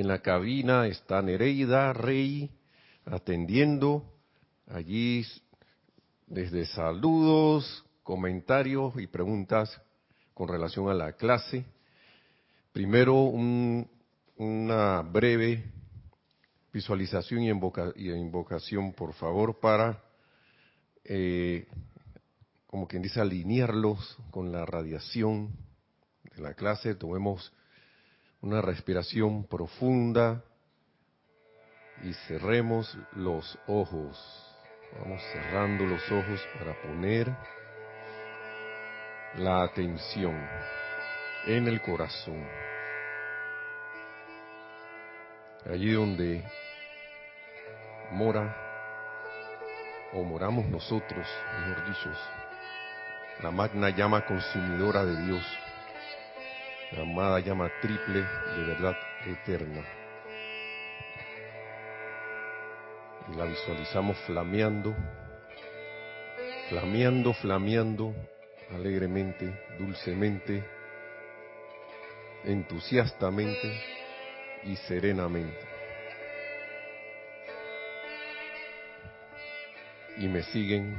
en la cabina está Nereida Rey atendiendo allí desde saludos, comentarios y preguntas con relación a la clase. Primero una breve visualización y, invocación, por favor, para, eh, como quien dice, alinearlos con la radiación de la clase. Tomemos una respiración profunda y cerremos los ojos. Vamos cerrando los ojos para poner la atención en el corazón. Allí donde mora o moramos nosotros, mejor dicho, la magna llama consumidora de Dios amada llama triple de verdad eterna. Y la visualizamos flameando, flameando, flameando, alegremente, dulcemente, entusiastamente y serenamente. Y me siguen,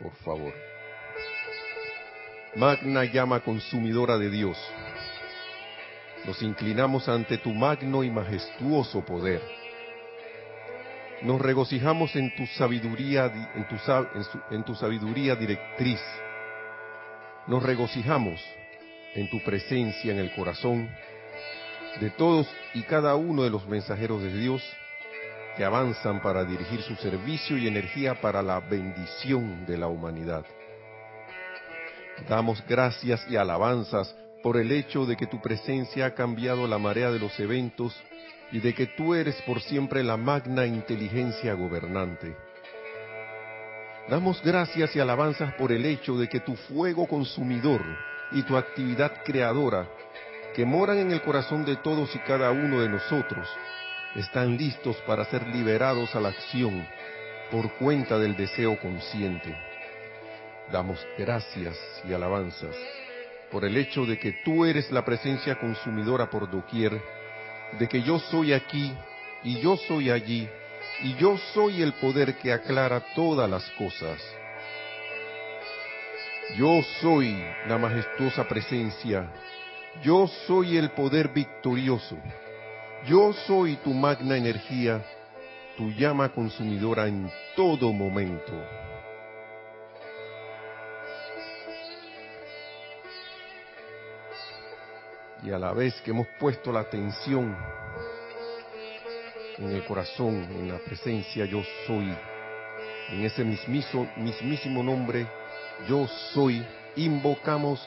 por favor. Magna llama consumidora de Dios nos inclinamos ante tu magno y majestuoso poder. Nos regocijamos en tu sabiduría, en tu, en tu sabiduría directriz. Nos regocijamos en tu presencia en el corazón de todos y cada uno de los mensajeros de Dios que avanzan para dirigir su servicio y energía para la bendición de la humanidad. Damos gracias y alabanzas por el hecho de que tu presencia ha cambiado la marea de los eventos y de que tú eres por siempre la magna inteligencia gobernante. Damos gracias y alabanzas por el hecho de que tu fuego consumidor y tu actividad creadora, que moran en el corazón de todos y cada uno de nosotros, están listos para ser liberados a la acción por cuenta del deseo consciente. Damos gracias y alabanzas por el hecho de que tú eres la presencia consumidora por doquier, de que yo soy aquí y yo soy allí, y yo soy el poder que aclara todas las cosas. Yo soy la majestuosa presencia, yo soy el poder victorioso, yo soy tu magna energía, tu llama consumidora en todo momento. Y a la vez que hemos puesto la atención en el corazón, en la presencia yo soy, en ese mismísimo, nombre yo soy, invocamos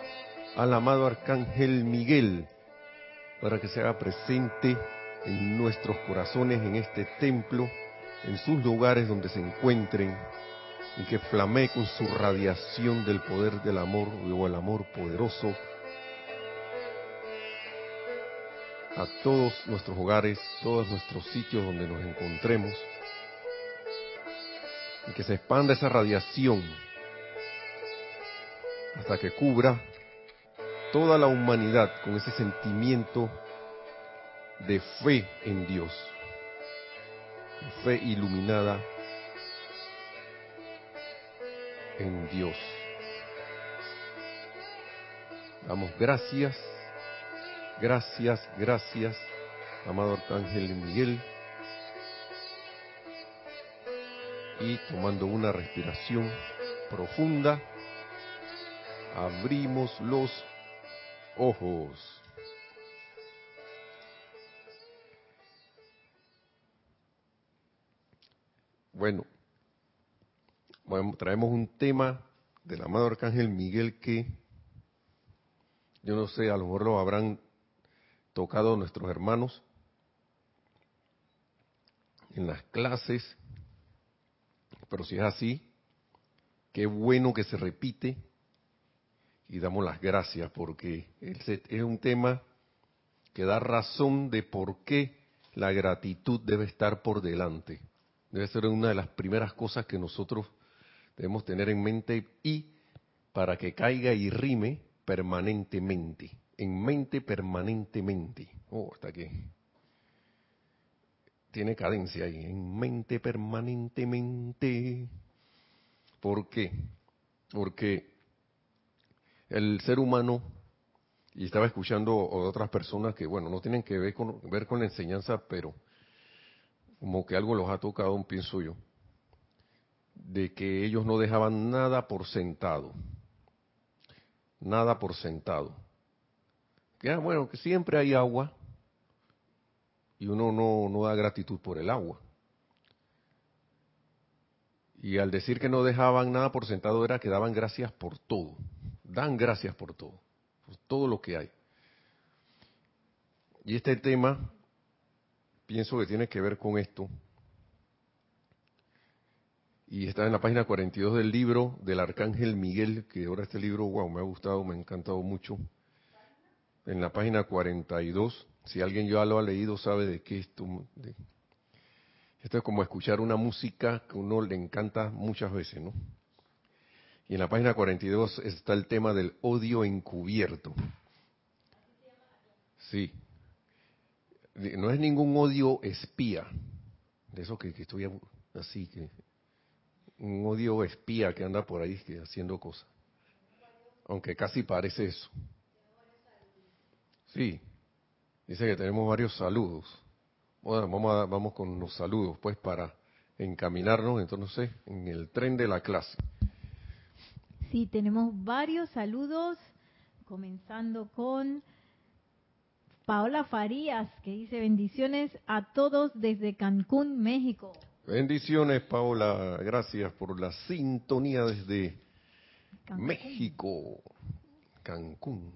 al amado Arcángel Miguel para que se haga presente en nuestros corazones, en este templo, en sus lugares donde se encuentren, y que flamee con su radiación del poder del amor o el amor poderoso a todos nuestros hogares, todos nuestros sitios donde nos encontremos, y que se expanda esa radiación hasta que cubra toda la humanidad con ese sentimiento de fe en Dios, fe iluminada en Dios. Damos gracias Gracias, gracias, amado Arcángel Miguel. Y tomando una respiración profunda, abrimos los ojos. Bueno, traemos un tema del amado Arcángel Miguel que yo no sé, a lo mejor lo habrán tocado nuestros hermanos en las clases, pero si es así, qué bueno que se repite y damos las gracias porque es un tema que da razón de por qué la gratitud debe estar por delante. Debe ser una de las primeras cosas que nosotros debemos tener en mente y para que caiga y rime permanentemente, en mente permanentemente. Oh, hasta que tiene cadencia ahí, en mente permanentemente. ¿Por qué? Porque el ser humano, y estaba escuchando otras personas que, bueno, no tienen que ver con, ver con la enseñanza, pero como que algo los ha tocado, pienso yo, de que ellos no dejaban nada por sentado. Nada por sentado. Ah, bueno, que siempre hay agua y uno no, no da gratitud por el agua. Y al decir que no dejaban nada por sentado era que daban gracias por todo. Dan gracias por todo, por todo lo que hay. Y este tema pienso que tiene que ver con esto. Y está en la página 42 del libro del Arcángel Miguel, que ahora este libro, wow, me ha gustado, me ha encantado mucho. En la página 42, si alguien ya lo ha leído, sabe de qué esto. esto es como escuchar una música que uno le encanta muchas veces, ¿no? Y en la página 42 está el tema del odio encubierto. Sí, no es ningún odio espía, de eso que, estoy así, que un odio espía que anda por ahí haciendo cosas. Aunque casi parece eso. Sí, dice que tenemos varios saludos. Bueno, vamos, vamos con los saludos, pues, para encaminarnos, entonces, en el tren de la clase. Sí, tenemos varios saludos, comenzando con Paola Farías, que dice bendiciones a todos desde Cancún, México. Bendiciones, Paola. Gracias por la sintonía desde México, Cancún.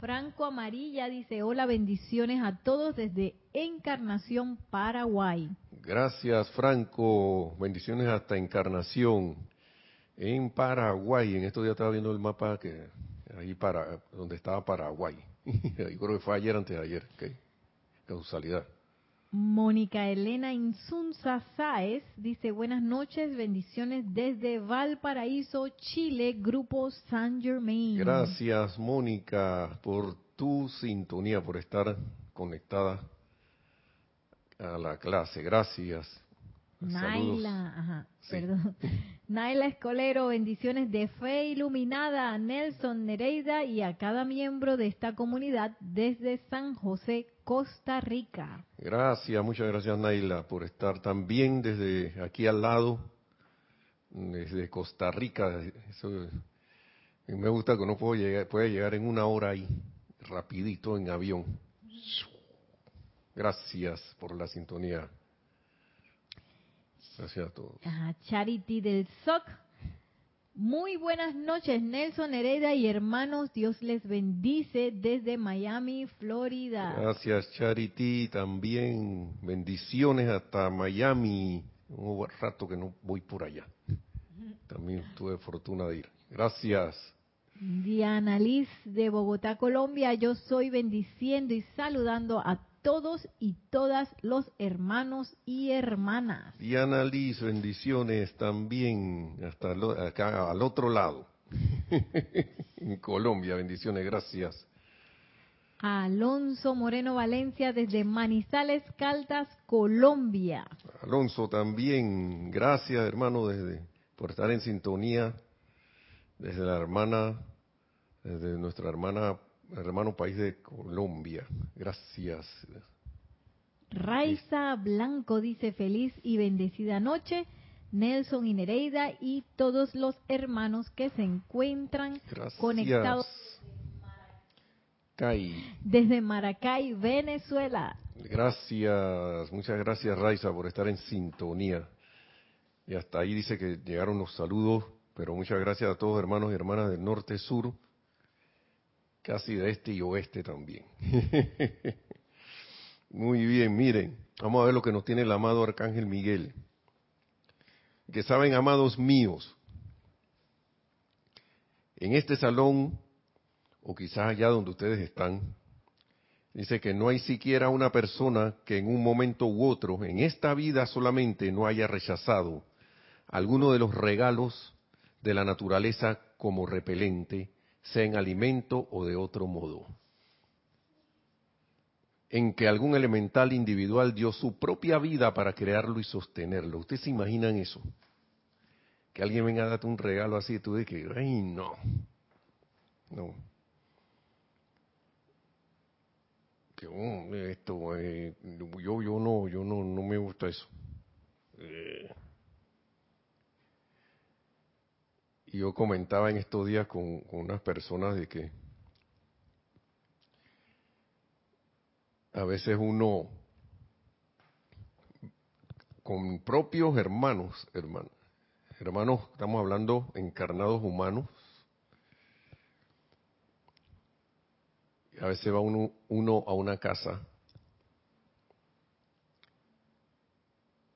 Franco Amarilla dice, hola, bendiciones a todos desde Encarnación, Paraguay. Gracias, Franco. Bendiciones hasta Encarnación, en Paraguay. En estos días estaba viendo el mapa que ahí para donde estaba Paraguay. Yo creo que fue ayer antes de ayer. ¿Qué causalidad. Mónica Elena Insunza Sáez dice buenas noches, bendiciones desde Valparaíso, Chile, Grupo San Germain. Gracias Mónica por tu sintonía, por estar conectada a la clase. Gracias. Naila, ajá, perdón. Naila Escolero, bendiciones de fe iluminada Nelson Nereida y a cada miembro de esta comunidad desde San José, Costa Rica. Gracias, muchas gracias Naila por estar también desde aquí al lado, desde Costa Rica. me gusta que uno puede llegar, puede llegar en una hora ahí, rapidito en avión. Gracias por la sintonía. Gracias a todos. Charity del SOC. Muy buenas noches, Nelson Hereda y hermanos. Dios les bendice desde Miami, Florida. Gracias, Charity. También bendiciones hasta Miami. Un rato que no voy por allá. También tuve fortuna de ir. Gracias. Diana Liz de Bogotá, Colombia. Yo soy bendiciendo y saludando a todos y todas los hermanos y hermanas. Diana Liz, bendiciones también hasta acá al otro lado. en Colombia, bendiciones, gracias. Alonso Moreno Valencia desde Manizales, Caldas, Colombia. Alonso también, gracias hermano desde por estar en sintonía desde la hermana, desde nuestra hermana hermano país de Colombia. Gracias. Raiza Blanco dice feliz y bendecida noche. Nelson y Nereida y todos los hermanos que se encuentran conectados desde Maracay, Venezuela. Gracias, muchas gracias Raiza por estar en sintonía. Y hasta ahí dice que llegaron los saludos, pero muchas gracias a todos hermanos y hermanas del norte, sur, casi de este y oeste también. Muy bien, miren, vamos a ver lo que nos tiene el amado Arcángel Miguel. Que saben, amados míos, en este salón, o quizás allá donde ustedes están, dice que no hay siquiera una persona que en un momento u otro, en esta vida solamente, no haya rechazado alguno de los regalos de la naturaleza como repelente, sea en alimento o de otro modo. En que algún elemental individual dio su propia vida para crearlo y sostenerlo. ¿Ustedes se imaginan eso? Que alguien venga a darte un regalo así y tú dices que, ay, no. No. Que oh, esto, eh, yo, yo no, yo no, no me gusta eso. Eh, Yo comentaba en estos días con, unas personas de que a veces uno con propios hermanos, hermanos, hermanos, estamos hablando encarnados humanos, a veces va uno, uno a una casa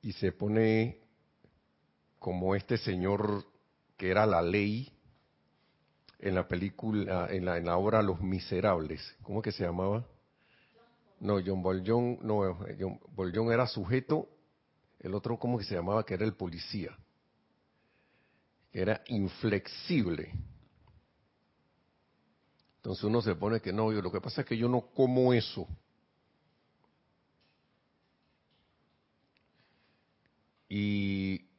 y se pone como este señor que era la ley en la película, en la, en la obra Los Miserables. ¿Cómo que se llamaba? No, John Boljon, no, John Boljon era sujeto, el otro, ¿cómo que se llamaba? Que era el policía. Que era inflexible. Entonces uno se pone que no, yo lo que pasa es que yo no como eso. Y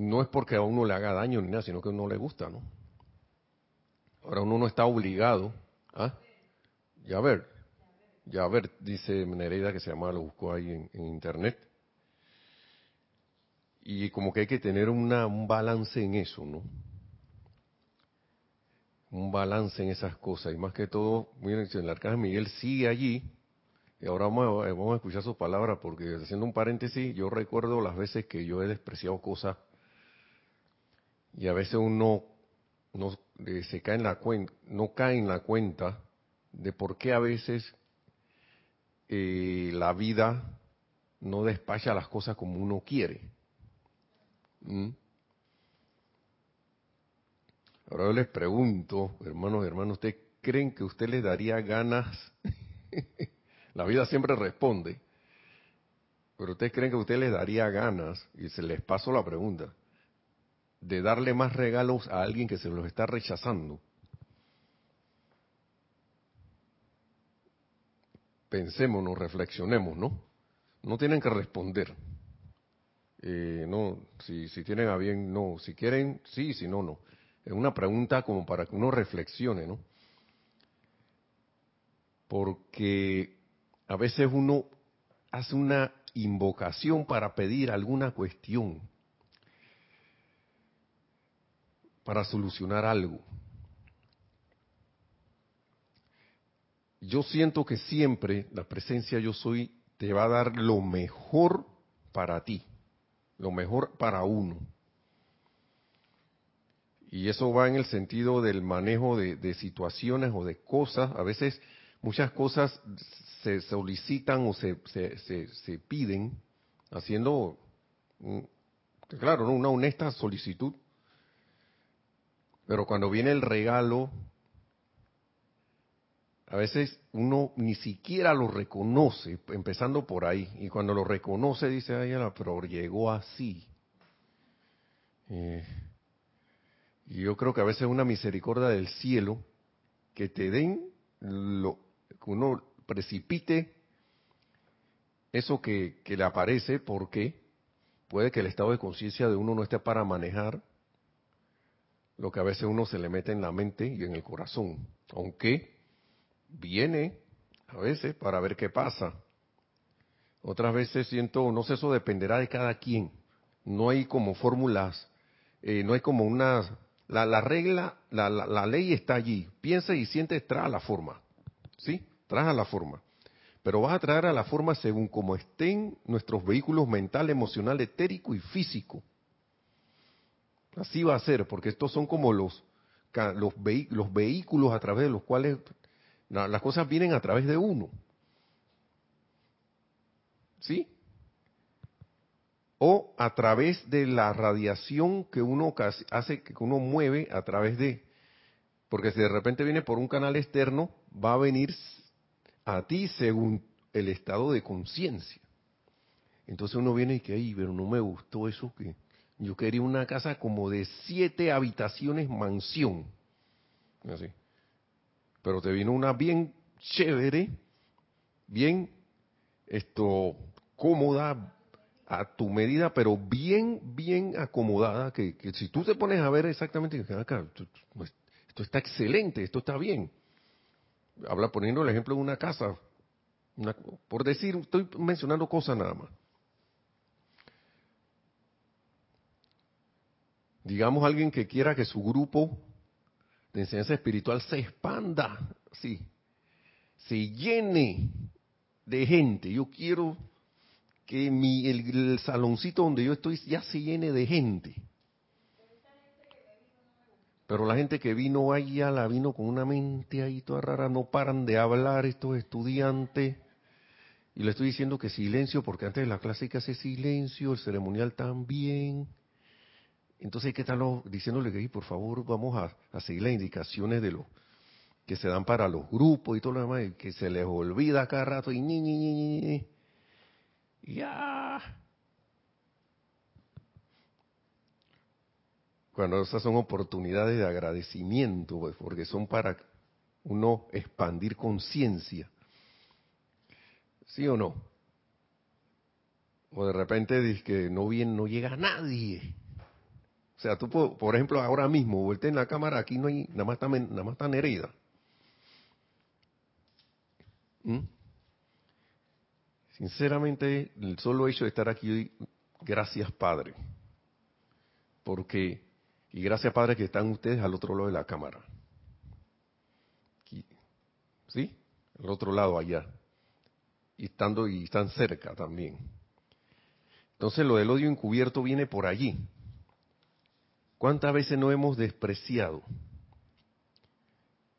no es porque a uno le haga daño ni nada, sino que a uno le gusta, ¿no? Ahora uno no está obligado, ¿ah? Ya ver, ya ver, dice Nereida que se llama, lo buscó ahí en, internet. Y como que hay que tener una, un balance en eso, ¿no? Un balance en esas cosas. Y más que todo, miren, el arcángel Miguel sigue allí. Y ahora vamos a, vamos a escuchar sus palabras, porque haciendo un paréntesis, yo recuerdo las veces que yo he despreciado cosas y a veces uno no eh, se cae en la cuenta, no cae en la cuenta de por qué a veces eh, la vida no despacha las cosas como uno quiere. ¿Mm? Ahora yo les pregunto, hermanos y hermanos, ¿ustedes creen que usted les daría ganas? la vida siempre responde. Pero ustedes creen que usted les daría ganas, y se les paso la pregunta, de darle más regalos a alguien que se los está rechazando. Pensémonos, reflexionemos, ¿no? No tienen que responder. Eh, no, si, si tienen a bien, no. Si quieren, sí, si no, no. Es una pregunta como para que uno reflexione, ¿no? Porque a veces uno hace una invocación para pedir alguna cuestión para solucionar algo. Yo siento que siempre la presencia yo soy te va a dar lo mejor para ti, lo mejor para uno. Y eso va en el sentido del manejo de, situaciones o de cosas. A veces muchas cosas se solicitan o se, piden haciendo, claro, una honesta solicitud pero cuando viene el regalo, a veces uno ni siquiera lo reconoce, empezando por ahí. Y cuando lo reconoce dice, ay, pero llegó así. Eh, y yo creo que a veces es una misericordia del cielo que te den lo que uno precipite eso que, que le aparece porque puede que el estado de conciencia de uno no esté para manejar lo que a veces uno se le mete en la mente y en el corazón, aunque viene a veces para ver qué pasa. Otras veces siento, no sé, eso dependerá de cada quien. No hay como fórmulas, eh, no hay como una... La, regla, la, la, ley está allí. Piensa y siente, trae a la forma. ¿Sí? Trae a la forma. Pero vas a traer a la forma según como estén nuestros vehículos mental, emocional, etérico y físico. Así va a ser, porque estos son como los, los, los vehículos a través de los cuales las cosas vienen a través de uno. ¿Sí? O a través de la radiación que uno hace, que uno mueve a través de, porque si de repente viene por un canal externo, va a venir a ti según el estado de conciencia. Entonces uno viene y que, ay, pero no me gustó eso que yo quería una casa como de siete habitaciones mansión. Pero te vino una bien chévere, bien esto cómoda a tu medida, pero bien, bien acomodada, que, si tú te pones a ver exactamente, acá, pues, esto está excelente, esto está bien. Habla poniendo el ejemplo de una casa, por decir, estoy mencionando cosas nada más. Digamos alguien que quiera que su grupo de enseñanza espiritual se expanda, sí, se llene de gente. Yo quiero que mi, el, saloncito donde yo estoy ya se llene de gente. Pero la gente que vino allá la vino con una mente ahí toda rara, no paran de hablar estos estudiantes. Y le estoy diciendo que silencio, porque antes de la clase hay que hacer silencio, el ceremonial también. Entonces hay que estarlo diciéndole que por favor vamos a, seguir las indicaciones de lo que se dan para los grupos y todo lo demás, y que se les olvida cada rato y ñi, ñi, ñi, ñi. Ya. Cuando esas son oportunidades de agradecimiento, pues, porque son para uno expandir conciencia. ¿Sí o no? O de repente dice que no bien no llega nadie. O sea, tú, por ejemplo, ahora mismo, vuelte en la cámara, aquí no hay, nada más está, nada más está Nereida. ¿Mm? Sinceramente, el solo hecho de estar aquí hoy, gracias Padre. Porque, y gracias Padre que están ustedes al otro lado de la cámara. ¿Sí? Al otro lado allá. Y estando, y están cerca también. Entonces lo del odio encubierto viene por allí. ¿Cuántas veces no hemos despreciado?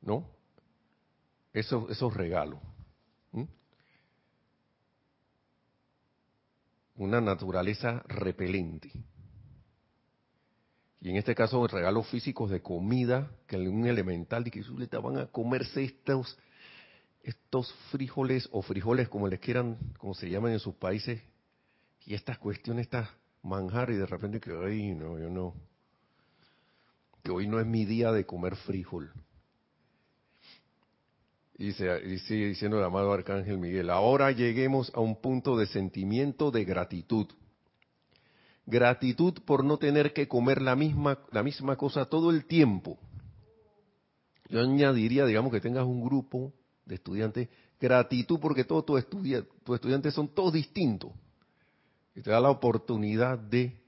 ¿No? Esos, regalos. Una naturaleza repelente. Y en este caso, regalos físicos de comida, que un elemental y que van a comerse estos, estos frijoles o frijoles como les quieran, como se llaman en sus países, y estas cuestiones, estas manjar, y de repente que, ay, no, yo no, que hoy no es mi día de comer frijol. Y, sigue diciendo el amado Arcángel Miguel, ahora lleguemos a un punto de sentimiento de gratitud. Gratitud por no tener que comer la misma, la misma cosa todo el tiempo. Yo añadiría, digamos que tengas un grupo de estudiantes, gratitud porque todos tus estudiantes son todos distintos. Y te da la oportunidad de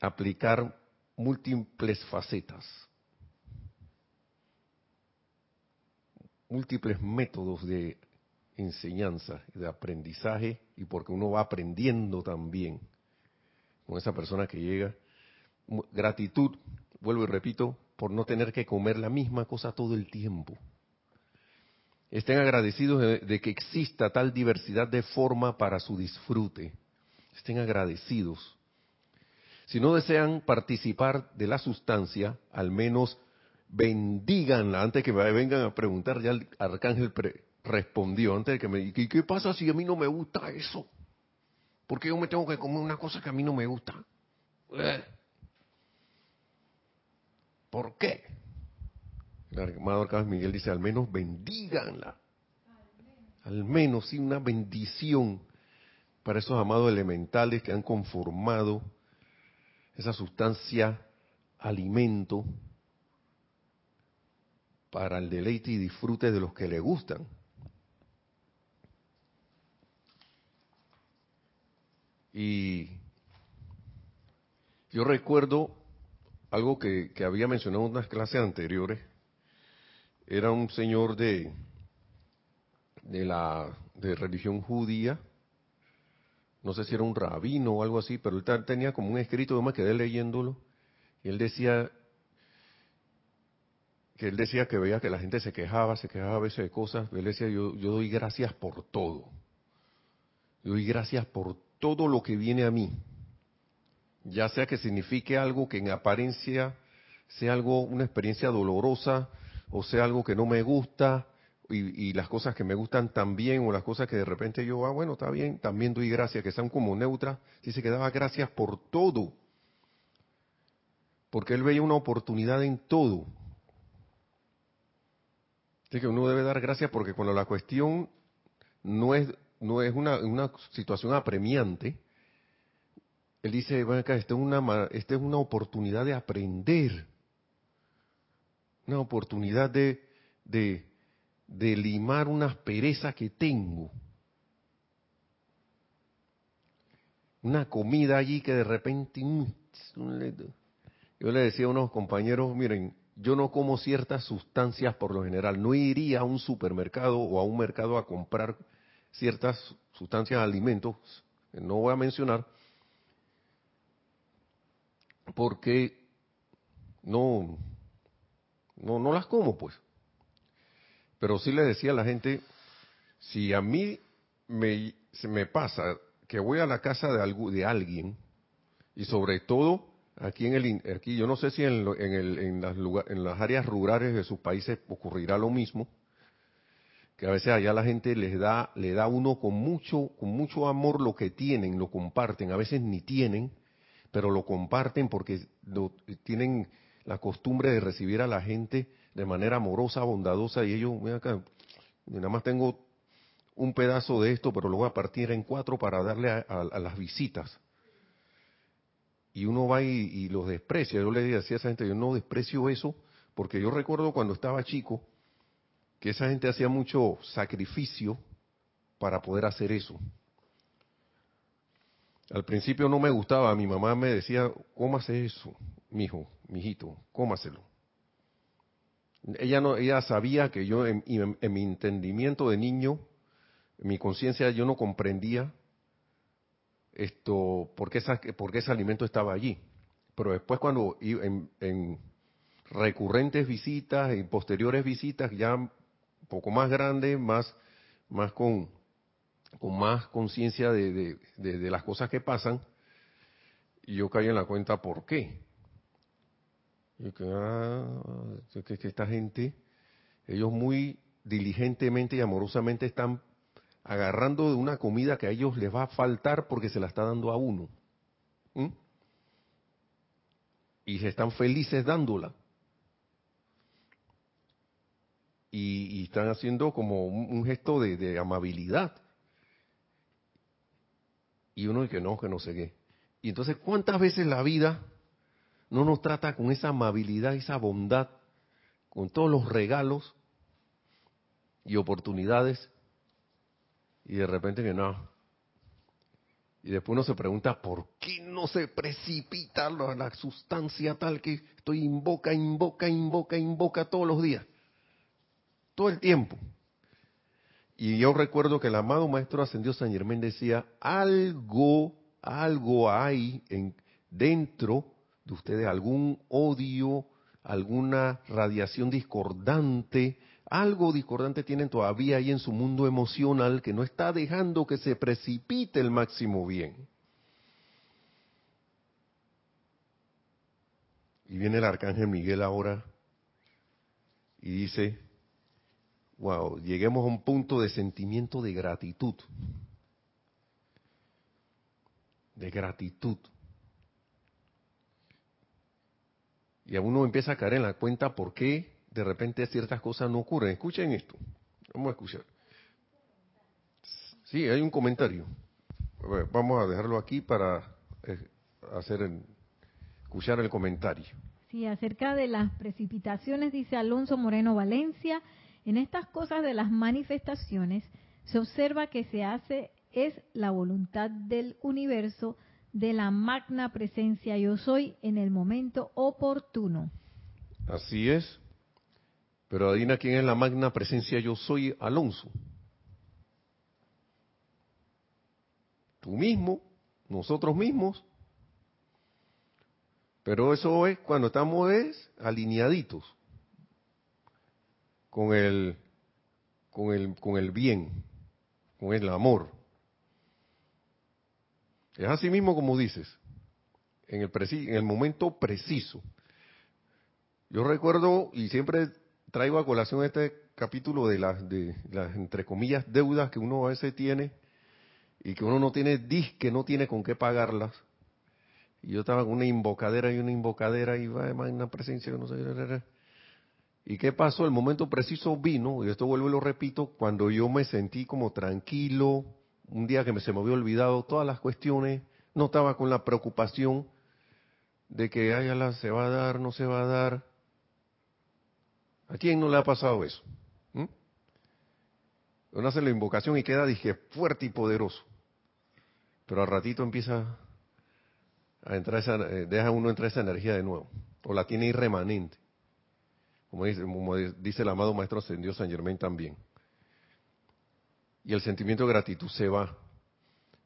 aplicar múltiples facetas, múltiples métodos de enseñanza, de aprendizaje, y porque uno va aprendiendo también con esa persona que llega. Gratitud, vuelvo y repito, por no tener que comer la misma cosa todo el tiempo. Estén agradecidos de, de que exista tal diversidad de forma para su disfrute. Estén agradecidos si no desean participar de la sustancia, al menos bendíganla antes que me vengan a preguntar. Ya el arcángel respondió antes de que me ¿y qué pasa si a mí no me gusta eso? ¿Por qué yo me tengo que comer una cosa que a mí no me gusta? Eh. ¿Por qué? El arcángel arcángel Miguel dice, al menos bendíganla. Al menos, sí, una bendición para esos amados elementales que han conformado esa sustancia alimento para el deleite y disfrute de los que le gustan. Y yo recuerdo algo que, había mencionado en unas clases anteriores. Era un señor de, de la de religión judía no sé si era un rabino o algo así, pero él tenía como un escrito, yo me quedé leyéndolo, y él decía que él decía que veía que la gente se quejaba, se quejaba a veces de cosas, él decía, yo, yo doy gracias por todo. Doy gracias por todo lo que viene a mí, ya sea que signifique algo que en apariencia sea algo, una experiencia dolorosa, o sea algo que no me gusta, y, las cosas que me gustan también, o las cosas que de repente yo, ah, bueno, está bien, también doy gracias, que sean como neutras, dice que daba gracias por todo, porque él veía una oportunidad en todo. Así que uno debe dar gracias porque cuando la cuestión no es, no es una, una situación apremiante, él dice, bueno, acá, esta es, una, esta es una oportunidad de aprender, una oportunidad de, de, de limar unas perezas que tengo. Una comida allí que de repente... Mm, yo le decía a unos compañeros, miren, yo no como ciertas sustancias por lo general, no iría a un supermercado o a un mercado a comprar ciertas sustancias alimentos, no voy a mencionar, porque no, no, no las como pues. Pero sí le decía a la gente, si a mí me, pasa que voy a la casa de, de alguien, y sobre todo aquí en el aquí yo no sé si en, en, las en las áreas rurales de sus países ocurrirá lo mismo que a veces allá la gente les da le da uno con mucho con mucho amor lo que tienen lo comparten a veces ni tienen pero lo comparten porque tienen la costumbre de recibir a la gente de manera amorosa bondadosa y ellos mira acá nada más tengo un pedazo de esto pero lo voy a partir en cuatro para darle a las visitas y uno va y, los desprecia. Yo le decía a esa gente, yo no desprecio eso, porque yo recuerdo cuando estaba chico que esa gente hacía mucho sacrificio para poder hacer eso. Al principio no me gustaba, mi mamá me decía, cómase eso, mijo, mijito, cómaselo. Ella no, ella sabía que yo en, en mi entendimiento de niño, en mi conciencia yo no comprendía esto, por qué, ese alimento estaba allí. Pero después cuando en, en recurrentes visitas y posteriores visitas, ya un poco más grandes, más, más con, con más conciencia de, de, las cosas que pasan, yo caí en la cuenta por qué. Y que, ah, que, que esta gente, ellos muy diligentemente y amorosamente están agarrando de una comida que a ellos les va a faltar porque se la está dando a uno. Y se están felices dándola. Y, están haciendo como un, gesto de, amabilidad. Y uno dice que no, que no sé qué. Y entonces, ¿cuántas veces la vida no nos trata con esa amabilidad, esa bondad, con todos los regalos y oportunidades y de repente que no. Y después uno se pregunta, ¿por qué no se precipita la, sustancia tal que estoy invoca, invoca, invoca, invoca todos los días? Todo el tiempo. Y yo recuerdo que el amado Maestro Ascendió San Germán decía, algo, algo hay en, dentro de ustedes, algún odio, alguna radiación discordante, algo discordante tienen todavía ahí en su mundo emocional que no está dejando que se precipite el máximo bien. Y viene el arcángel Miguel ahora y dice, wow, lleguemos a un punto de sentimiento de gratitud. De gratitud. Y a uno empieza a caer en la cuenta por qué de repente ciertas cosas no ocurren. Escuchen esto. Vamos a escuchar. Sí, hay un comentario. Vamos a dejarlo aquí para eh, hacer escuchar el comentario. Sí, acerca de las precipitaciones, dice Alonso Moreno Valencia, en estas cosas de las manifestaciones se observa que se hace es la voluntad del universo de la magna presencia yo soy en el momento oportuno. Así es. Pero adivina quién es la magna presencia yo soy, Alonso. Tú mismo, nosotros mismos. Pero eso es cuando estamos es, alineaditos con el, con el, con el bien, con el amor. Es así mismo como dices, en el, en el momento preciso. Yo recuerdo, y siempre traigo a colación este capítulo de las, entre comillas, deudas que uno a veces tiene y que uno no tiene disque, no tiene con qué pagarlas. Y yo estaba con una invocadera y una invocadera y va una presencia, no sé. ¿Y qué pasó? El momento preciso vino, y esto vuelvo y lo repito, cuando yo me sentí como tranquilo, un día que me se me había olvidado todas las cuestiones, no estaba con la preocupación de que ay, la se va a dar, no se va a dar. ¿A quién no le ha pasado eso? ¿Mm? Uno hace la invocación y queda, dije, fuerte y poderoso. Pero al ratito empieza a entrar esa, eh, deja uno entrar esa energía de nuevo. O la tiene irremanente. Como dice, como dice el amado Maestro Ascendido San Germain también y el sentimiento de gratitud se va.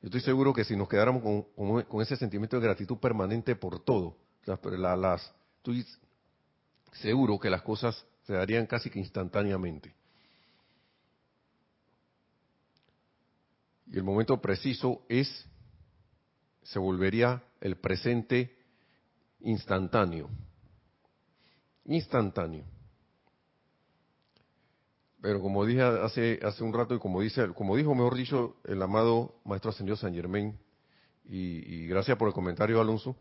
Yo estoy seguro que si nos quedáramos con, ese sentimiento de gratitud permanente por todo, las, estoy seguro que las cosas se darían casi que instantáneamente. Y el momento preciso es, se volvería el presente instantáneo. Instantáneo. Pero como dije hace, hace un rato y como dice, como dijo mejor dicho el amado Maestro Ascendido San Germain, y, gracias por el comentario Alonso,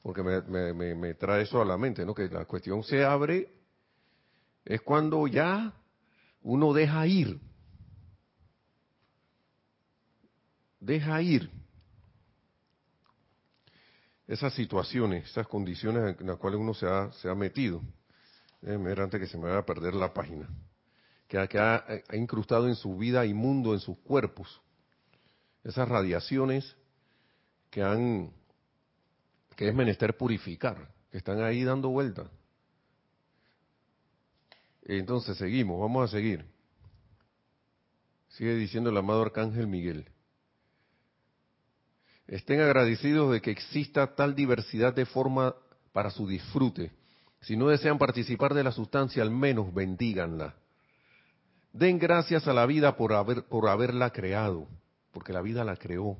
porque me, me, trae eso a la mente, ¿no? Que la cuestión se abre es cuando ya uno deja ir, deja ir esas situaciones, esas condiciones en las cuales uno se ha, se ha metido. Déjeme ver antes que se me vaya a perder la página que, ha, incrustado en su vida inmundo, en sus cuerpos. Esas radiaciones que han, que es menester purificar, que están ahí dando vuelta. Entonces seguimos, vamos a seguir. Sigue diciendo el amado Arcángel Miguel. Estén agradecidos de que exista tal diversidad de forma para su disfrute. Si no desean participar de la sustancia, al menos bendíganla. Den gracias a la vida por, haber, por haberla creado, porque la vida la creó.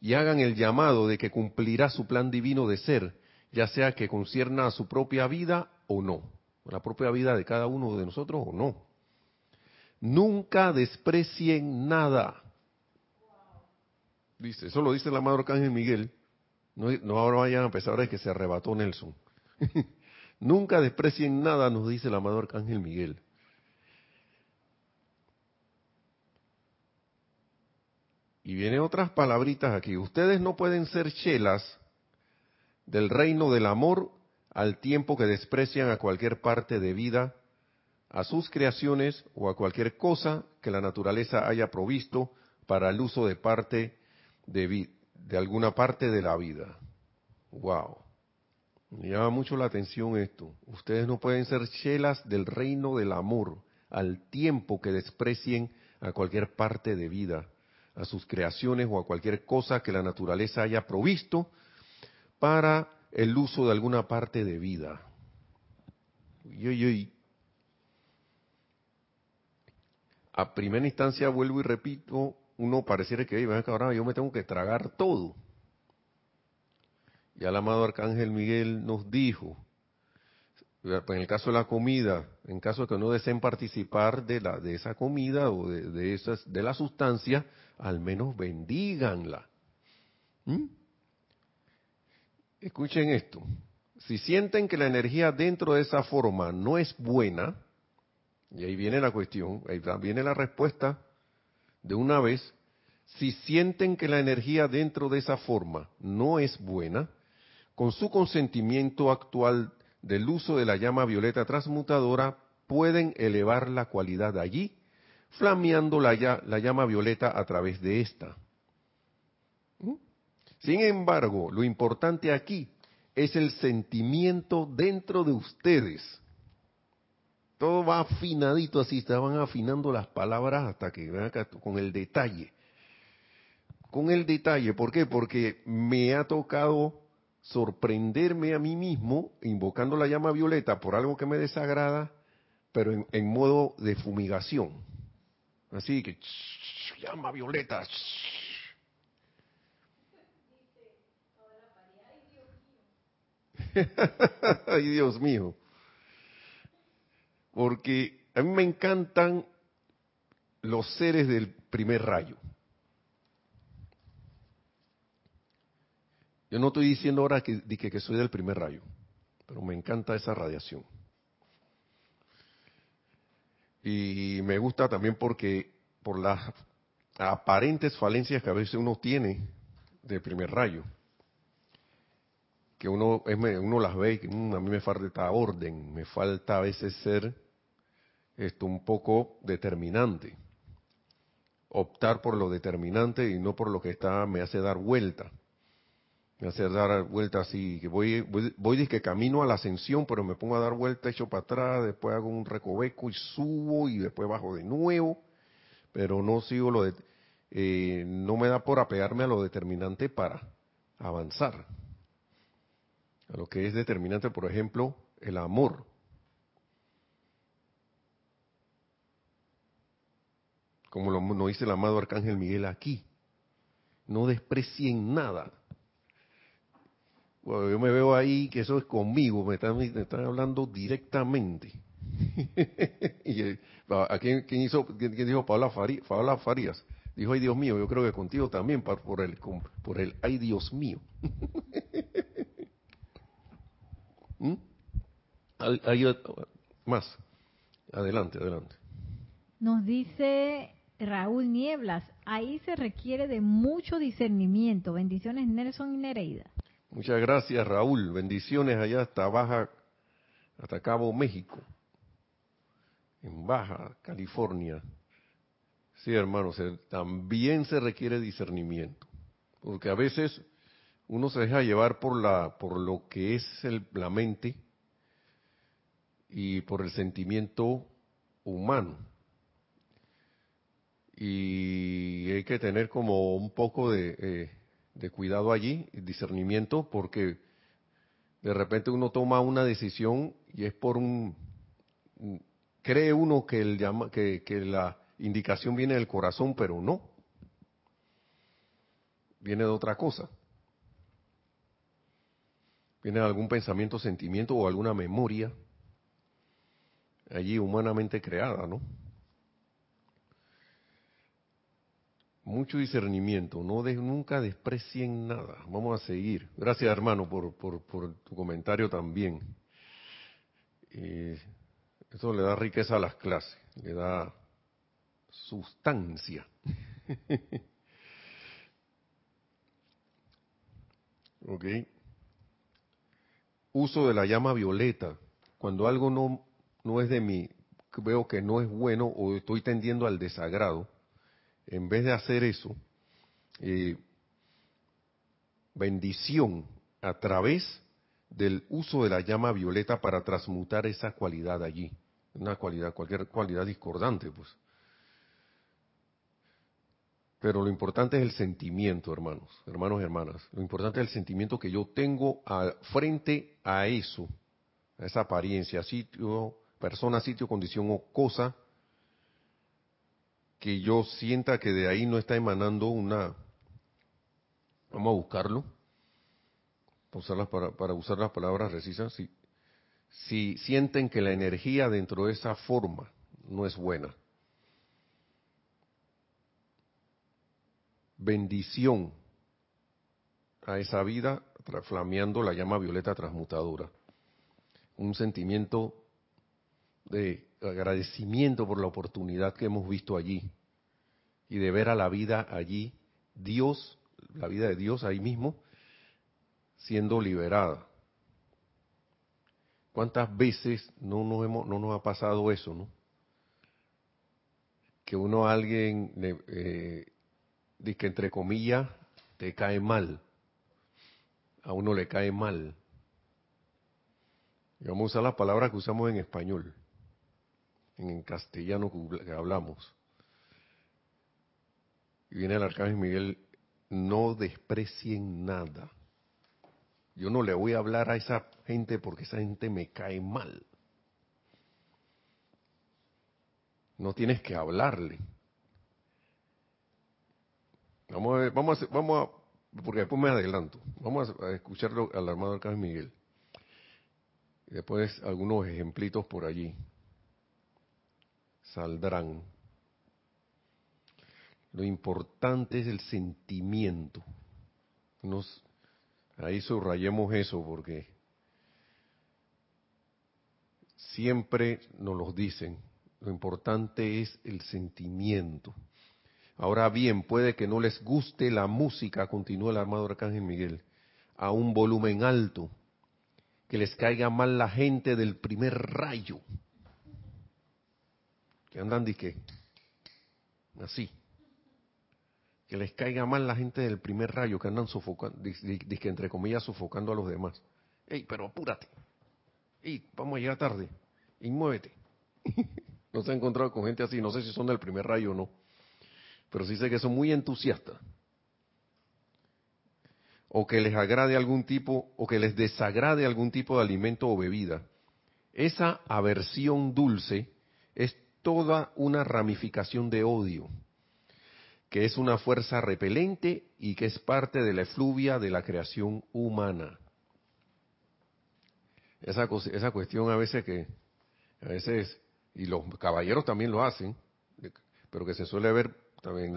Y hagan el llamado de que cumplirá su plan divino de ser, ya sea que concierna a su propia vida o no, la propia vida de cada uno de nosotros o no. Nunca desprecien nada. Dice, eso lo dice el amado Arcángel Miguel. No, no ahora vayan a pensar de que se arrebató Nelson. Nunca desprecien nada, nos dice el amado Arcángel Miguel. Y vienen otras palabritas aquí. Ustedes no pueden ser chelas del reino del amor al tiempo que desprecian a cualquier parte de vida, a sus creaciones o a cualquier cosa que la naturaleza haya provisto para el uso de parte de, de alguna parte de la vida. Wow. Me llama mucho la atención esto. Ustedes no pueden ser chelas del reino del amor al tiempo que desprecien a cualquier parte de vida, a sus creaciones o a cualquier cosa que la naturaleza haya provisto para el uso de alguna parte de vida. Y, A primera instancia, vuelvo y repito, uno pareciera que ahora yo me tengo que tragar todo. Ya el amado Arcángel Miguel nos dijo, en el caso de la comida, en caso de que no deseen participar de, la, de esa comida o de, de, esas, de la sustancia, al menos bendíganla. ¿Mm? Escuchen esto. Si sienten que la energía dentro de esa forma no es buena, y ahí viene la cuestión, ahí viene la respuesta de una vez, si sienten que la energía dentro de esa forma no es buena, con su consentimiento actual del uso de la llama violeta transmutadora, pueden elevar la cualidad allí flameando la, llama violeta a través de esta. ¿Mm? Sin embargo, lo importante aquí es el sentimiento dentro de ustedes. Todo va afinadito así, estaban afinando las palabras hasta que con el detalle. Con el detalle, ¿por qué? Porque me ha tocado sorprenderme a mí mismo invocando la llama violeta por algo que me desagrada, pero en, modo de fumigación. Así que, shh, llama violeta. Shh. Ay, Dios mío. Porque a mí me encantan los seres del primer rayo. Yo no estoy diciendo ahora que, que, soy del primer rayo, pero me encanta esa radiación. Y me gusta también porque por las aparentes falencias que a veces uno tiene del primer rayo, que uno, uno las ve y que mm, a mí me falta orden, me falta a veces ser esto un poco determinante, optar por lo determinante y no por lo que está me hace dar vuelta me hace dar vuelta así, que voy, voy, voy que camino a la ascensión, pero me pongo a dar vuelta, echo para atrás, después hago un recoveco y subo y después bajo de nuevo, pero no sigo lo de, eh, no me da por apegarme a lo determinante para avanzar. A lo que es determinante, por ejemplo, el amor. Como lo, nos dice el amado Arcángel Miguel aquí. No desprecien nada yo me veo ahí que eso es conmigo, me están, hablando directamente. y, ¿a quién, hizo, quién, dijo Paula Farías? Dijo, ay Dios mío, yo creo que contigo también, por el, por el ay Dios mío. ¿Mm? más. Adelante, adelante. Nos dice Raúl Nieblas, ahí se requiere de mucho discernimiento. Bendiciones Nelson y Nereida. Muchas gracias, Raúl. Bendiciones allá hasta Baja, hasta Cabo México, en Baja California. Sí, hermanos, también se requiere discernimiento, porque a veces uno se deja llevar por la por lo que es la mente y por el sentimiento humano. Y hay que tener como un poco de eh, de cuidado allí, discernimiento, porque de repente uno toma una decisión y es por un cree uno que el llama, que, que la indicación viene del corazón, pero no. Viene de otra cosa. Viene de algún pensamiento, sentimiento o alguna memoria allí humanamente creada, ¿no? Mucho discernimiento, no de, nunca desprecien nada. Vamos a seguir. Gracias hermano por, por, tu comentario también. eso le da riqueza a las clases, le da sustancia. ok. Uso de la llama violeta. Cuando algo no, no es de mí, veo que no es bueno o estoy tendiendo al desagrado, en vez de hacer eso, eh, bendición a través del uso de la llama violeta para transmutar esa cualidad allí, una cualidad, cualquier cualidad discordante, pues. Pero lo importante es el sentimiento, hermanos, hermanos y hermanas. Lo importante es el sentimiento que yo tengo frente a eso, a esa apariencia, sitio, persona, sitio, condición o cosa que yo sienta que de ahí no está emanando una... Vamos a buscarlo, para, usar las palabras precisas. Si, si sienten que la energía dentro de esa forma no es buena. Bendición a esa vida, flameando la llama violeta transmutadora. Un sentimiento de agradecimiento por la oportunidad que hemos visto allí y de ver a la vida allí, Dios, la vida de Dios ahí mismo, siendo liberada. ¿Cuántas veces no nos, hemos, no nos ha pasado eso, no? Que uno alguien, eh, que entre comillas, te cae mal. A uno le cae mal. Y vamos a usar las palabras que usamos en español en castellano que hablamos. Y viene el arcángel Miguel, no desprecien nada. Yo no le voy a hablar a esa gente porque esa gente me cae mal. No tienes que hablarle. Vamos a ver, vamos a, vamos a, porque después me adelanto. Vamos a escucharlo al armado arcángel Miguel. Y después algunos ejemplitos por allí saldrán. Lo importante es el sentimiento. Nos, ahí subrayemos eso porque siempre nos lo dicen. Lo importante es el sentimiento. Ahora bien, puede que no les guste la música, continúa el armado Arcángel Miguel, a un volumen alto, que les caiga mal la gente del primer rayo, que andan de qué, así, que les caiga mal la gente del primer rayo, que andan sofocando, que entre comillas sofocando a los demás. Ey, pero apúrate, ey, vamos a llegar tarde, y muévete. no se ha encontrado con gente así, no sé si son del primer rayo o no, pero sí sé que son muy entusiastas. O que les agrade algún tipo, o que les desagrade algún tipo de alimento o bebida. Esa aversión dulce es toda una ramificación de odio, que es una fuerza repelente y que es parte de la efluvia de la creación humana. Esa, esa cuestión a veces que a veces, y los caballeros también lo hacen, pero que se suele ver también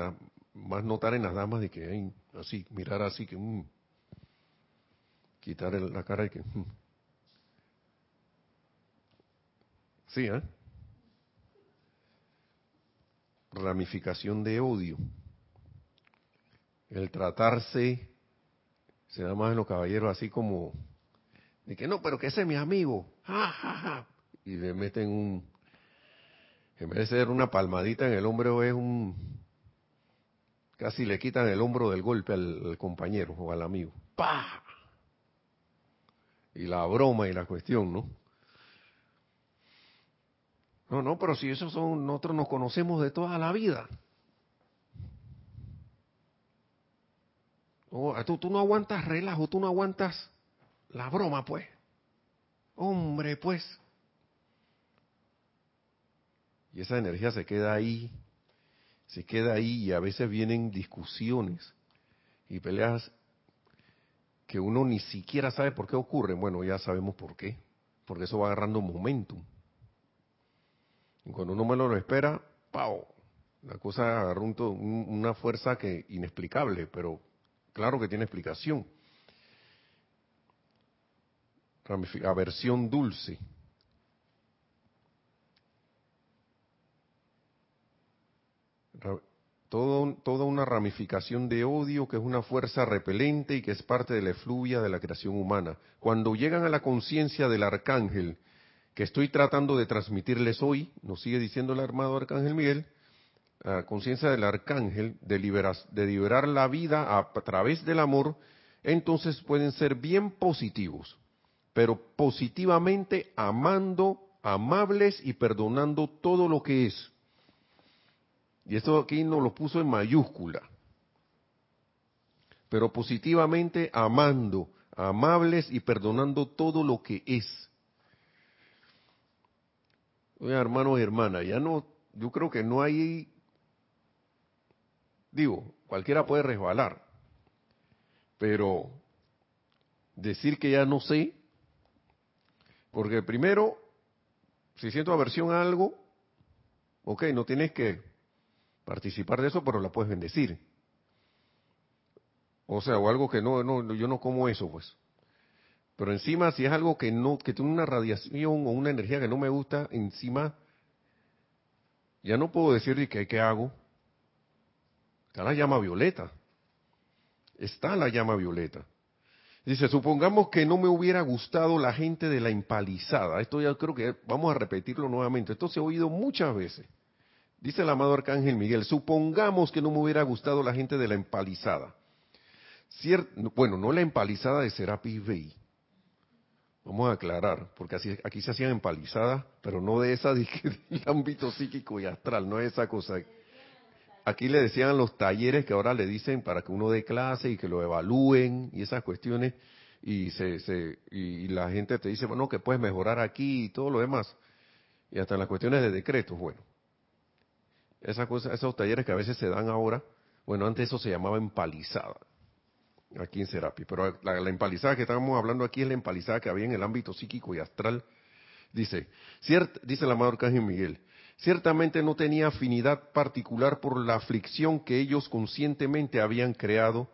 más notar en las damas de que hay así, mirar así que mm, quitar la cara y que mm. sí, ¿eh? Ramificación de odio. El tratarse se da más en los caballeros así como de que no, pero que ese es mi amigo. Y le meten un, en vez de ser una palmadita en el hombro, es un, casi le quitan el hombro del golpe al, compañero o al amigo. ¡Pah! Y la broma y la cuestión, ¿no? No, no, pero si esos son, nosotros nos conocemos de toda la vida. Oh, tú, tú no aguantas relajo, tú no aguantas la broma, pues. Hombre, pues. Y esa energía se queda ahí, se queda ahí y a veces vienen discusiones y peleas que uno ni siquiera sabe por qué ocurren. Bueno, ya sabemos por qué, porque eso va agarrando momentum. Cuando uno menos lo espera, ¡pau! La cosa agarra una fuerza que inexplicable, pero claro que tiene explicación. Aversión dulce. toda una ramificación de odio que es una fuerza repelente y que es parte de la efluvia de la creación humana. Cuando llegan a la conciencia del arcángel que estoy tratando de transmitirles hoy, nos sigue diciendo el armado arcángel Miguel, a conciencia del arcángel de, de liberar la vida a través del amor, entonces pueden ser bien positivos, pero positivamente amando, amables y perdonando todo lo que es y esto aquí nos lo puso en mayúscula. Pero positivamente amando, amables y perdonando todo lo que es. Hermanos y hermanas, ya no, yo creo que no hay, digo, cualquiera puede resbalar, pero decir que ya no sé, porque primero, si siento aversión a algo, ok, no tienes que participar de eso, pero la puedes bendecir. O sea, o algo que no, no, yo no como eso, pues. Pero encima, si es algo que no, que tiene una radiación o una energía que no me gusta, encima, ya no puedo decir que qué hago. Está la llama violeta. Está la llama violeta. Dice, supongamos que no me hubiera gustado la gente de la empalizada. Esto ya creo que vamos a repetirlo nuevamente. Esto se ha oído muchas veces. Dice el amado Arcángel Miguel, supongamos que no me hubiera gustado la gente de la empalizada. bueno, no la empalizada de Serapis Bey. Vamos a aclarar, porque así, aquí se hacían empalizadas, pero no de esa de, del ámbito psíquico y astral, no es esa cosa. Aquí le decían los talleres que ahora le dicen para que uno dé clase y que lo evalúen y esas cuestiones, y, se, y la gente te dice, bueno, que puedes mejorar aquí y todo lo demás. Y hasta las cuestiones de decretos, bueno esa cosa, esos talleres que a veces se dan ahora, bueno, antes eso se llamaba empalizada. Aquí en Serapi. Pero la, empalizada que estábamos hablando aquí es la empalizada que había en el ámbito psíquico y astral. Dice, dice el amado Arcángel Miguel, ciertamente no tenía afinidad particular por la aflicción que ellos conscientemente habían creado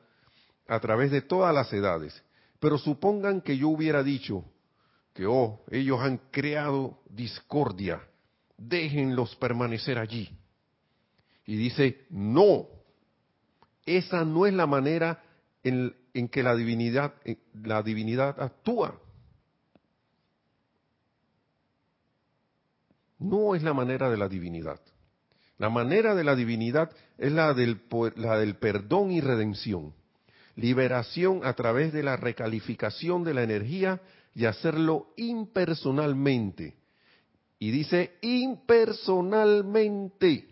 a través de todas las edades. Pero supongan que yo hubiera dicho que, oh, ellos han creado discordia, déjenlos permanecer allí. Y dice, no, esa no es la manera en, que la divinidad, eh, la divinidad actúa. No es la manera de la divinidad. La manera de la divinidad es la del, la del perdón y redención. Liberación a través de la recalificación de la energía y hacerlo impersonalmente. Y dice impersonalmente.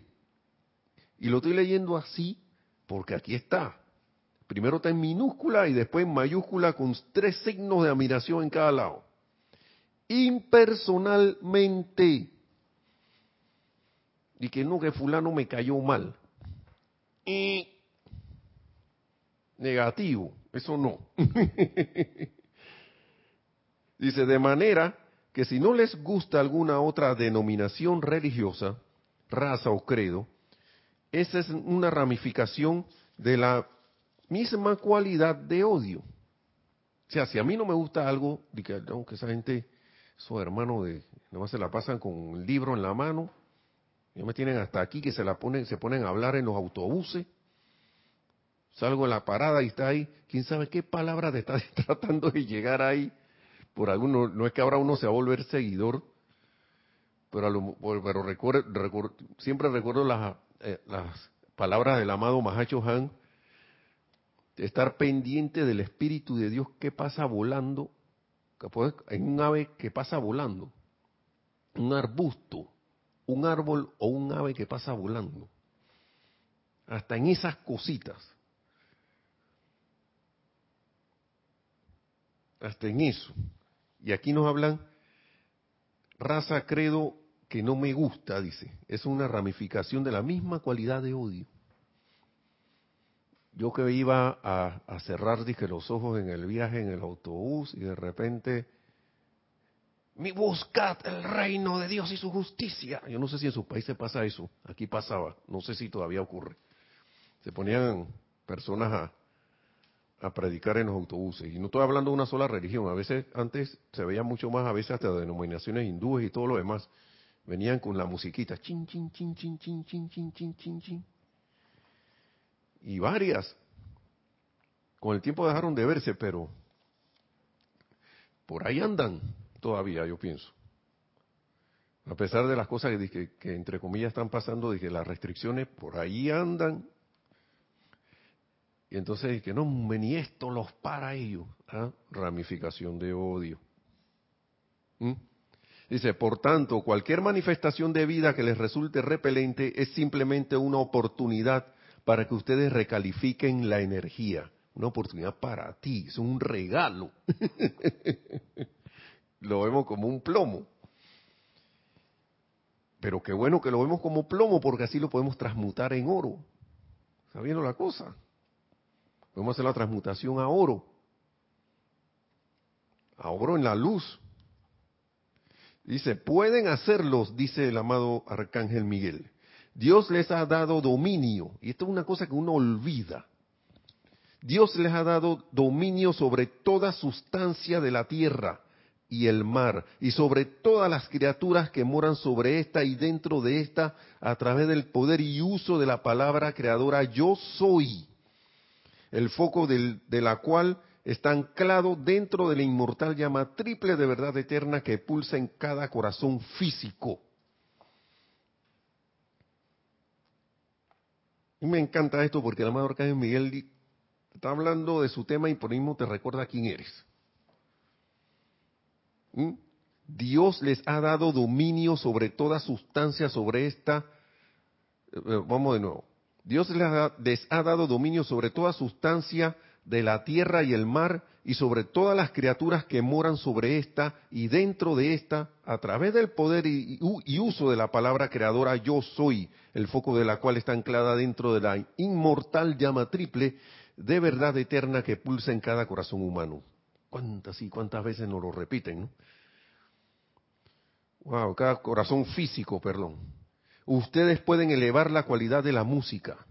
Y lo estoy leyendo así porque aquí está. Primero está en minúscula y después en mayúscula con tres signos de admiración en cada lado. Impersonalmente. Y que no, que fulano me cayó mal. Y negativo, eso no. Dice, de manera que si no les gusta alguna otra denominación religiosa, raza o credo, esa es una ramificación de la misma cualidad de odio. O sea, si a mí no me gusta algo, aunque esa gente, esos hermanos de, más se la pasan con el libro en la mano, ya me tienen hasta aquí que se la ponen, se ponen a hablar en los autobuses. Salgo en la parada y está ahí, quién sabe qué palabra te está tratando de llegar ahí. Por alguno, no es que ahora uno se va a volver seguidor, pero, pero recuerdo, siempre recuerdo las eh, las palabras del amado Mahacho Han, estar pendiente del Espíritu de Dios que pasa volando, en un ave que pasa volando, un arbusto, un árbol o un ave que pasa volando. Hasta en esas cositas. Hasta en eso. Y aquí nos hablan raza, credo que no me gusta, dice, es una ramificación de la misma cualidad de odio. Yo que iba a, cerrar, dije, los ojos en el viaje, en el autobús, y de repente, mi buscad el reino de Dios y su justicia. Yo no sé si en sus países pasa eso, aquí pasaba, no sé si todavía ocurre. Se ponían personas a, a predicar en los autobuses. Y no estoy hablando de una sola religión, a veces antes se veía mucho más, a veces hasta denominaciones hindúes y todo lo demás venían con la musiquita, chin, chin, chin, chin, chin, chin, chin, chin, chin, chin. Y varias. Con el tiempo dejaron de verse, pero por ahí andan todavía, yo pienso. A pesar de las cosas que, que, entre comillas están pasando, que las restricciones por ahí andan. Y entonces, que no, ni esto los para ellos. ¿ah? Ramificación de odio. ¿Mm? Dice, por tanto, cualquier manifestación de vida que les resulte repelente es simplemente una oportunidad para que ustedes recalifiquen la energía. Una oportunidad para ti, es un regalo. lo vemos como un plomo. Pero qué bueno que lo vemos como plomo porque así lo podemos transmutar en oro. ¿Está viendo la cosa? Podemos hacer la transmutación a oro. A oro en la luz. Dice, pueden hacerlos, dice el amado Arcángel Miguel. Dios les ha dado dominio, y esto es una cosa que uno olvida. Dios les ha dado dominio sobre toda sustancia de la tierra y el mar, y sobre todas las criaturas que moran sobre esta y dentro de esta, a través del poder y uso de la palabra creadora yo soy, el foco de la cual está anclado dentro de la inmortal llama triple de verdad eterna que pulsa en cada corazón físico. Me encanta esto porque el amado Arcángel Miguel está hablando de su tema y por mismo te recuerda quién eres. ¿Mm? Dios les ha dado dominio sobre toda sustancia, sobre esta. Eh, eh, vamos de nuevo. Dios les ha, les ha dado dominio sobre toda sustancia de la tierra y el mar y sobre todas las criaturas que moran sobre esta y dentro de esta, a través del poder y, uso de la palabra creadora yo soy, el foco de la cual está anclada dentro de la inmortal llama triple, de verdad eterna que pulsa en cada corazón humano. ¿Cuántas y cuántas veces nos lo repiten? ¿no? Wow, cada corazón físico, perdón. Ustedes pueden elevar la cualidad de la música,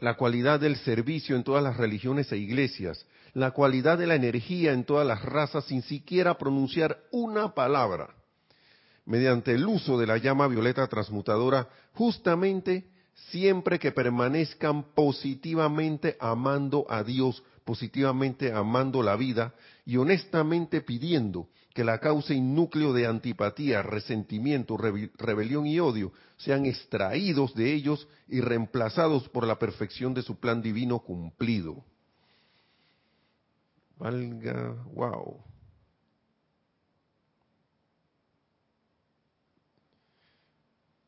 la cualidad del servicio en todas las religiones e iglesias, la cualidad de la energía en todas las razas sin siquiera pronunciar una palabra, mediante el uso de la llama violeta transmutadora, justamente siempre que permanezcan positivamente amando a Dios, positivamente amando la vida y honestamente pidiendo que la causa y núcleo de antipatía, resentimiento, rebelión y odio sean extraídos de ellos y reemplazados por la perfección de su plan divino cumplido. Valga, wow.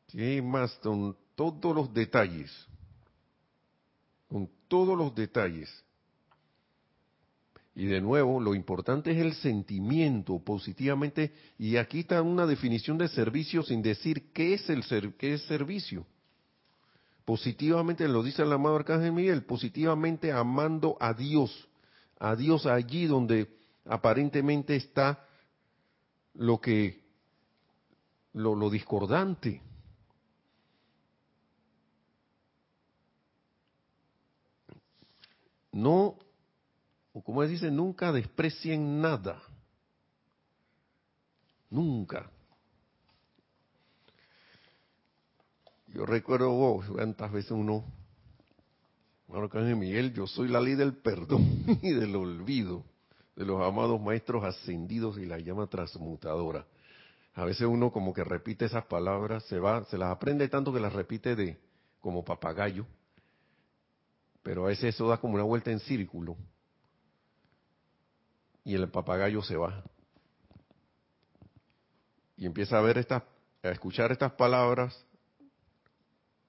¿Qué más? Con todos los detalles. Con todos los detalles. Y de nuevo, lo importante es el sentimiento positivamente. Y aquí está una definición de servicio sin decir qué es el qué es servicio. Positivamente, lo dice el amado Arcángel Miguel, positivamente amando a Dios. A Dios allí donde aparentemente está lo que, lo, lo discordante. No o como dice, nunca desprecien nada. Nunca. Yo recuerdo, oh, cuántas veces uno, Miguel, yo soy la ley del perdón y del olvido de los amados maestros ascendidos y la llama transmutadora. A veces uno como que repite esas palabras, se va, se las aprende tanto que las repite de como papagayo, pero a veces eso da como una vuelta en círculo y el papagayo se va. Y empieza a ver estas, a escuchar estas palabras,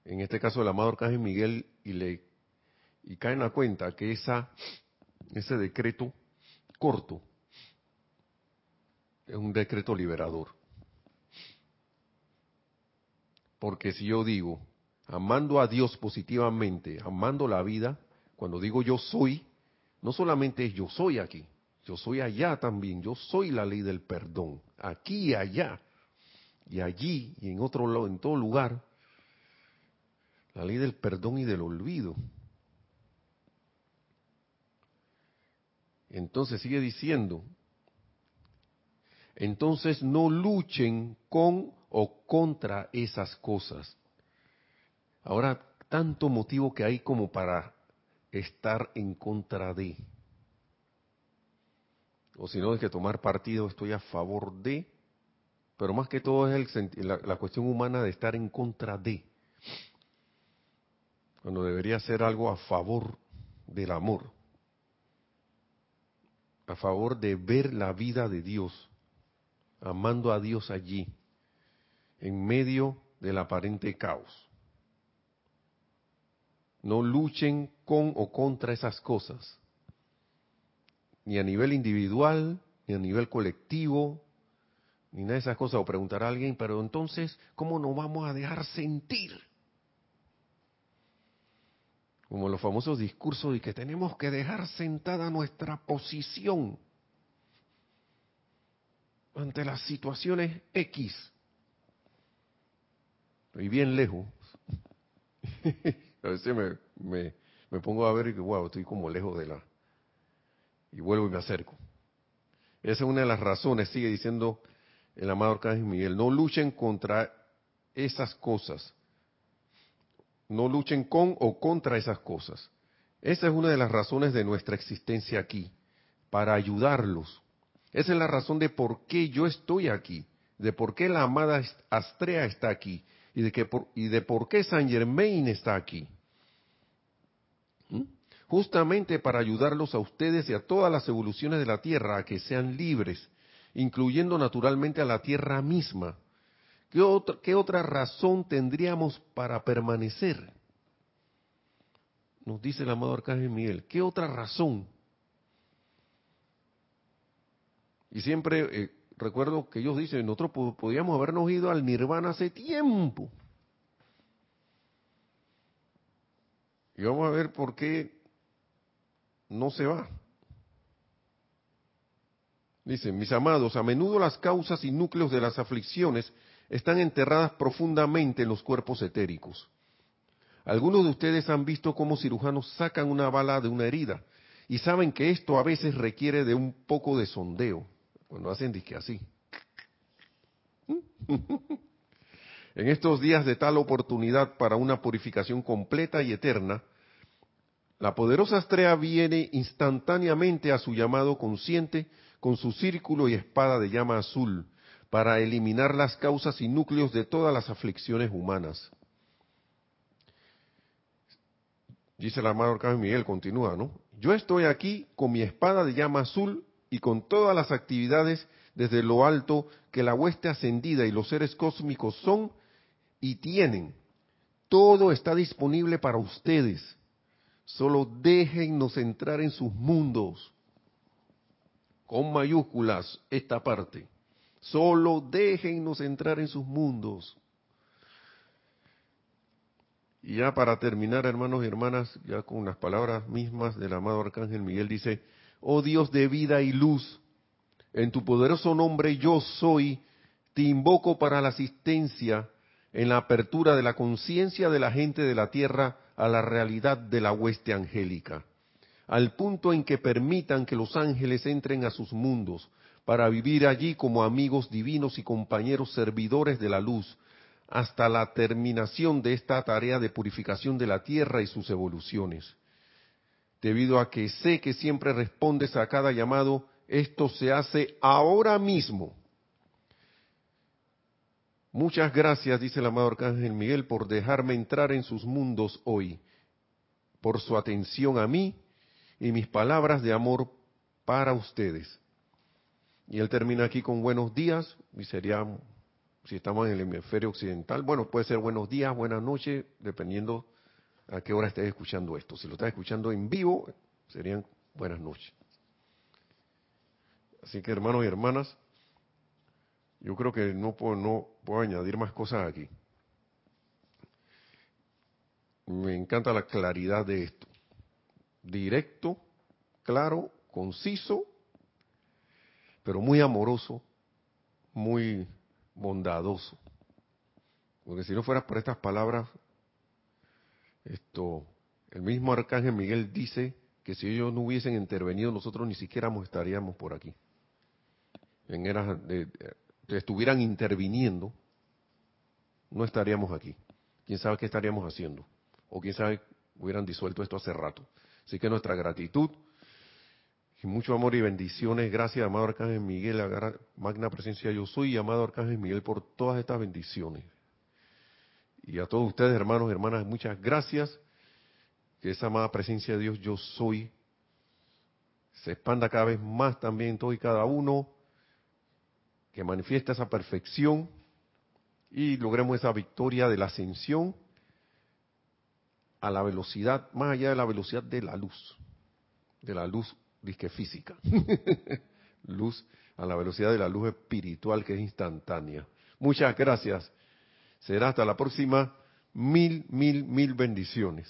en este caso el amado Arcángel Miguel, y le y cae en la cuenta que esa, ese decreto corto es un decreto liberador. Porque si yo digo, amando a Dios positivamente, amando la vida, cuando digo yo soy, no solamente es yo soy aquí, yo soy allá también, yo soy la ley del perdón, aquí y allá, y allí y en otro lado, en todo lugar, la ley del perdón y del olvido. Entonces sigue diciendo, entonces no luchen con o contra esas cosas. Ahora, tanto motivo que hay como para estar en contra de. O si no, es que tomar partido, estoy a favor de, pero más que todo es el, la, la cuestión humana de estar en contra de, cuando debería ser algo a favor del amor, a favor de ver la vida de Dios, amando a Dios allí, en medio del aparente caos. No luchen con o contra esas cosas ni a nivel individual, ni a nivel colectivo, ni nada de esas cosas. O preguntar a alguien, pero entonces, ¿cómo nos vamos a dejar sentir? Como los famosos discursos de que tenemos que dejar sentada nuestra posición ante las situaciones X. Estoy bien lejos. a veces me, me, me pongo a ver y que, wow, estoy como lejos de la, y vuelvo y me acerco. Esa es una de las razones, sigue diciendo el amado Arcángel Miguel, no luchen contra esas cosas. No luchen con o contra esas cosas. Esa es una de las razones de nuestra existencia aquí, para ayudarlos. Esa es la razón de por qué yo estoy aquí, de por qué la amada Astrea está aquí y de, que por, y de por qué Saint Germain está aquí justamente para ayudarlos a ustedes y a todas las evoluciones de la Tierra a que sean libres, incluyendo naturalmente a la Tierra misma. ¿Qué otra, qué otra razón tendríamos para permanecer? Nos dice el amado Arcángel Miguel, ¿qué otra razón? Y siempre eh, recuerdo que ellos dicen, nosotros podíamos habernos ido al nirvana hace tiempo. Y vamos a ver por qué no se va. Dice, mis amados, a menudo las causas y núcleos de las aflicciones están enterradas profundamente en los cuerpos etéricos. Algunos de ustedes han visto cómo cirujanos sacan una bala de una herida y saben que esto a veces requiere de un poco de sondeo. Cuando hacen disque así. en estos días de tal oportunidad para una purificación completa y eterna, la poderosa estrella viene instantáneamente a su llamado consciente con su círculo y espada de llama azul para eliminar las causas y núcleos de todas las aflicciones humanas. Dice el amado Arcángel Miguel, continúa, ¿no? Yo estoy aquí con mi espada de llama azul y con todas las actividades desde lo alto que la hueste ascendida y los seres cósmicos son y tienen. Todo está disponible para ustedes. Solo déjennos entrar en sus mundos con mayúsculas esta parte. Solo déjennos entrar en sus mundos. Y ya para terminar, hermanos y hermanas, ya con las palabras mismas del amado Arcángel Miguel dice, oh Dios de vida y luz, en tu poderoso nombre yo soy, te invoco para la asistencia en la apertura de la conciencia de la gente de la tierra a la realidad de la hueste angélica al punto en que permitan que los ángeles entren a sus mundos para vivir allí como amigos divinos y compañeros servidores de la luz, hasta la terminación de esta tarea de purificación de la tierra y sus evoluciones. Debido a que sé que siempre respondes a cada llamado, esto se hace ahora mismo. Muchas gracias, dice el amado Arcángel Miguel, por dejarme entrar en sus mundos hoy, por su atención a mí y mis palabras de amor para ustedes. Y él termina aquí con buenos días, y sería, si estamos en el hemisferio occidental, bueno, puede ser buenos días, buenas noches, dependiendo a qué hora estés escuchando esto. Si lo estás escuchando en vivo, serían buenas noches. Así que hermanos y hermanas, yo creo que no puedo, no puedo añadir más cosas aquí. Me encanta la claridad de esto directo, claro, conciso, pero muy amoroso, muy bondadoso. Porque si no fuera por estas palabras, esto, el mismo arcángel Miguel dice que si ellos no hubiesen intervenido, nosotros ni siquiera estaríamos por aquí. En eras estuvieran interviniendo, no estaríamos aquí. ¿Quién sabe qué estaríamos haciendo? O quién sabe, hubieran disuelto esto hace rato. Así que nuestra gratitud y mucho amor y bendiciones. Gracias, amado Arcángel Miguel, a magna presencia yo soy, y amado Arcángel Miguel, por todas estas bendiciones. Y a todos ustedes, hermanos y hermanas, muchas gracias. Que esa amada presencia de Dios yo soy se expanda cada vez más también todo y cada uno, que manifiesta esa perfección y logremos esa victoria de la ascensión a la velocidad, más allá de la velocidad de la luz, de la luz disque física, luz a la velocidad de la luz espiritual que es instantánea. Muchas gracias. Será hasta la próxima. Mil, mil, mil bendiciones.